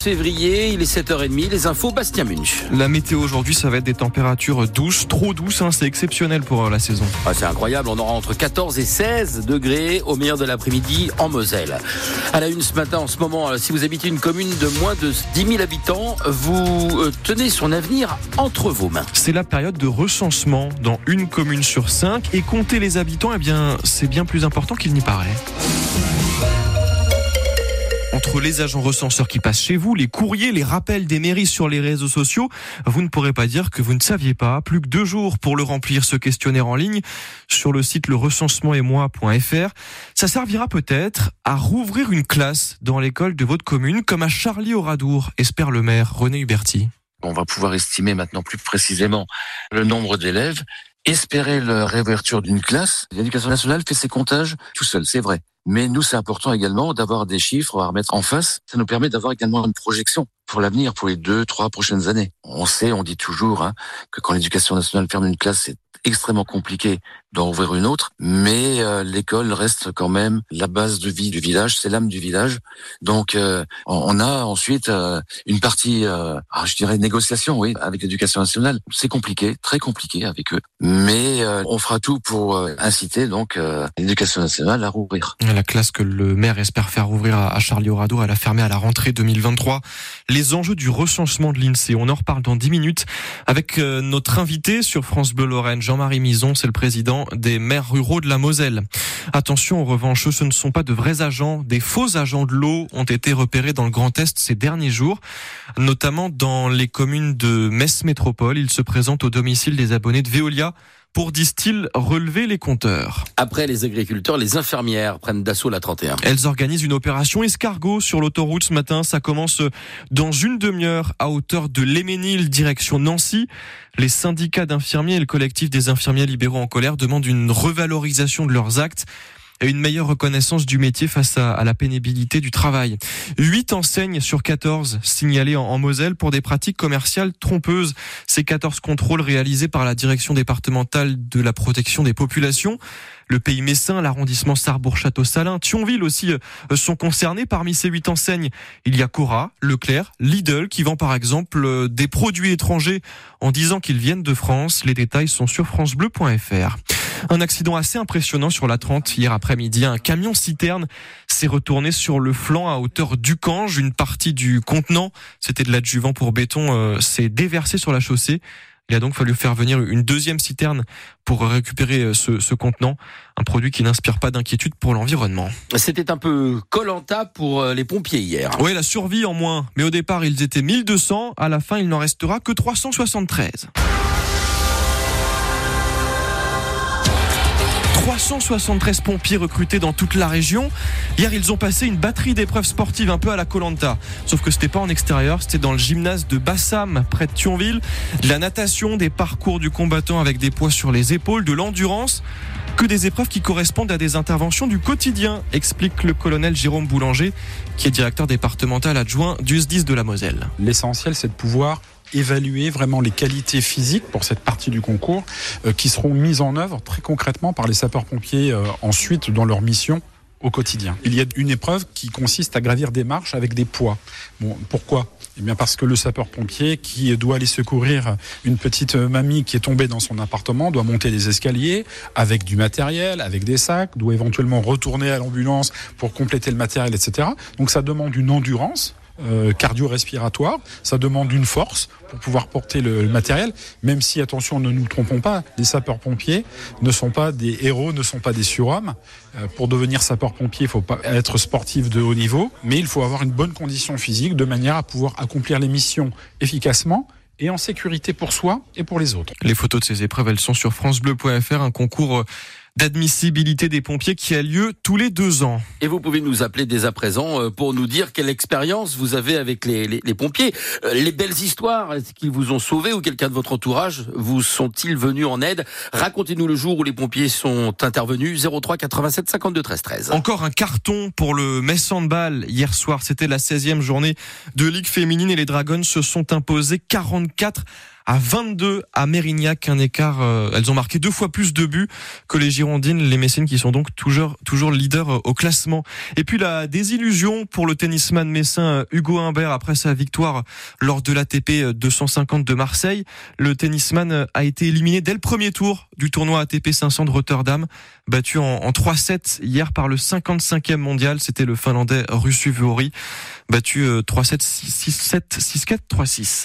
février, il est 7h30, les infos Bastien Munch. La météo aujourd'hui, ça va être des températures douces, trop douces, hein, c'est exceptionnel pour euh, la saison. Ah, c'est incroyable, on aura entre 14 et 16 degrés au meilleur de l'après-midi en Moselle. À la une ce matin, en ce moment, euh, si vous habitez une commune de moins de 10 000 habitants, vous euh, tenez son avenir entre vos mains. C'est la période de recensement dans une commune sur cinq et compter les habitants, eh bien, c'est bien plus important qu'il n'y paraît entre les agents recenseurs qui passent chez vous, les courriers, les rappels des mairies sur les réseaux sociaux, vous ne pourrez pas dire que vous ne saviez pas. Plus que deux jours pour le remplir, ce questionnaire en ligne sur le site lerecensementetmoi.fr. Ça servira peut-être à rouvrir une classe dans l'école de votre commune, comme à Charlie-Oradour, espère le maire René Huberti. On va pouvoir estimer maintenant plus précisément le nombre d'élèves, espérer la réouverture d'une classe. L'éducation nationale fait ses comptages tout seul, c'est vrai. Mais nous, c'est important également d'avoir des chiffres à remettre en face. Ça nous permet d'avoir également une projection pour l'avenir, pour les deux, trois prochaines années. On sait, on dit toujours hein, que quand l'éducation nationale ferme une classe, c'est extrêmement compliqué d'en ouvrir une autre, mais euh, l'école reste quand même la base de vie du village, c'est l'âme du village. Donc euh, on a ensuite euh, une partie, ah, je dirais négociation, oui, avec l'éducation nationale. C'est compliqué, très compliqué avec eux, mais on fera tout pour inciter donc l'éducation nationale à rouvrir. La classe que le maire espère faire rouvrir à Charlie Orado, elle a fermé à la rentrée 2023. Les enjeux du recensement de l'INSEE, on en reparle dans 10 minutes avec notre invité sur France Bleu Lorraine, Jean-Marie Mison, c'est le président des maires ruraux de la Moselle. Attention, en revanche, ce ne sont pas de vrais agents. Des faux agents de l'eau ont été repérés dans le Grand Est ces derniers jours, notamment dans les communes de Metz Métropole. Ils se présentent au domicile des abonnés de Veolia pour, disent-ils, relever les compteurs. Après les agriculteurs, les infirmières prennent d'assaut la 31. Elles organisent une opération escargot sur l'autoroute ce matin. Ça commence dans une demi-heure à hauteur de l'Éménil, direction Nancy. Les syndicats d'infirmiers et le collectif des infirmiers libéraux en colère demandent une revalorisation de leurs actes et une meilleure reconnaissance du métier face à, la pénibilité du travail. 8 enseignes sur 14 signalées en, Moselle pour des pratiques commerciales trompeuses. Ces 14 contrôles réalisés par la direction départementale de la protection des populations le pays messin, l'arrondissement Sarrebourg-Château-Salin, Thionville aussi euh, sont concernés. Parmi ces huit enseignes, il y a Cora, Leclerc, Lidl qui vend par exemple euh, des produits étrangers en disant qu'ils viennent de France. Les détails sont sur francebleu.fr. Un accident assez impressionnant sur la 30 hier après-midi. Un camion citerne s'est retourné sur le flanc à hauteur du Cange. Une partie du contenant, c'était de l'adjuvant pour béton, euh, s'est déversé sur la chaussée. Il a donc fallu faire venir une deuxième citerne pour récupérer euh, ce, ce contenant, un produit qui n'inspire pas d'inquiétude pour l'environnement. C'était un peu colanta pour euh, les pompiers hier. Oui, la survie en moins. Mais au départ, ils étaient 1200. À la fin, il n'en restera que 373. 373 pompiers recrutés dans toute la région. Hier, ils ont passé une batterie d'épreuves sportives un peu à la Colanta. Sauf que c'était pas en extérieur, c'était dans le gymnase de Bassam, près de Thionville. De la natation, des parcours du combattant avec des poids sur les épaules, de l'endurance que des épreuves qui correspondent à des interventions du quotidien, explique le colonel Jérôme Boulanger, qui est directeur départemental adjoint du SDIS de la Moselle. L'essentiel, c'est de pouvoir évaluer vraiment les qualités physiques pour cette partie du concours euh, qui seront mises en œuvre très concrètement par les sapeurs-pompiers euh, ensuite dans leur mission au quotidien. Il y a une épreuve qui consiste à gravir des marches avec des poids. Pourquoi? Eh bien parce que le sapeur-pompier qui doit aller secourir une petite mamie qui est tombée dans son appartement doit monter des escaliers avec du matériel, avec des sacs, doit éventuellement retourner à l'ambulance pour compléter le matériel, etc. Donc ça demande une endurance euh, cardio-respiratoire. Ça demande une force pour pouvoir porter le, matériel, même si, attention, ne nous trompons pas, les sapeurs-pompiers ne sont pas des héros, ne sont pas des surhommes. Euh, pour devenir sapeur-pompier, il faut pas être sportif de haut niveau, mais il faut avoir une bonne condition physique de manière à pouvoir accomplir les missions efficacement et en sécurité pour soi et pour les autres. Les photos de ces épreuves, elles sont sur francebleu.fr, un concours d'admissibilité des pompiers qui a lieu tous les deux ans. Et vous pouvez nous appeler dès à présent euh, pour nous dire quelle expérience vous avez avec les, les, les pompiers. Euh, les belles histoires, est-ce qu'ils vous ont sauvé ou quelqu'un de votre entourage vous sont-ils venus en aide? Racontez-nous le jour où les pompiers sont intervenus. 03 87 52 13 13. Encore un carton pour le Metz Handball. Hier soir, c'était la 16e journée de Ligue féminine et les Dragons se sont imposés 44 à 22 à Mérignac, un écart. Euh, elles ont marqué deux fois plus de buts que les Girondines, les Messines qui sont donc toujours toujours leaders euh, au classement. Et puis la désillusion pour le tennisman messin euh, Hugo Humbert après sa victoire lors de l'ATP 250 de Marseille. Le tennisman a été éliminé dès le premier tour du tournoi ATP 500 de Rotterdam, battu en, en 3-7 hier par le 55e mondial. C'était le Finlandais Russu Vuori, battu 3-7, 6-7, 6-4, 3-6.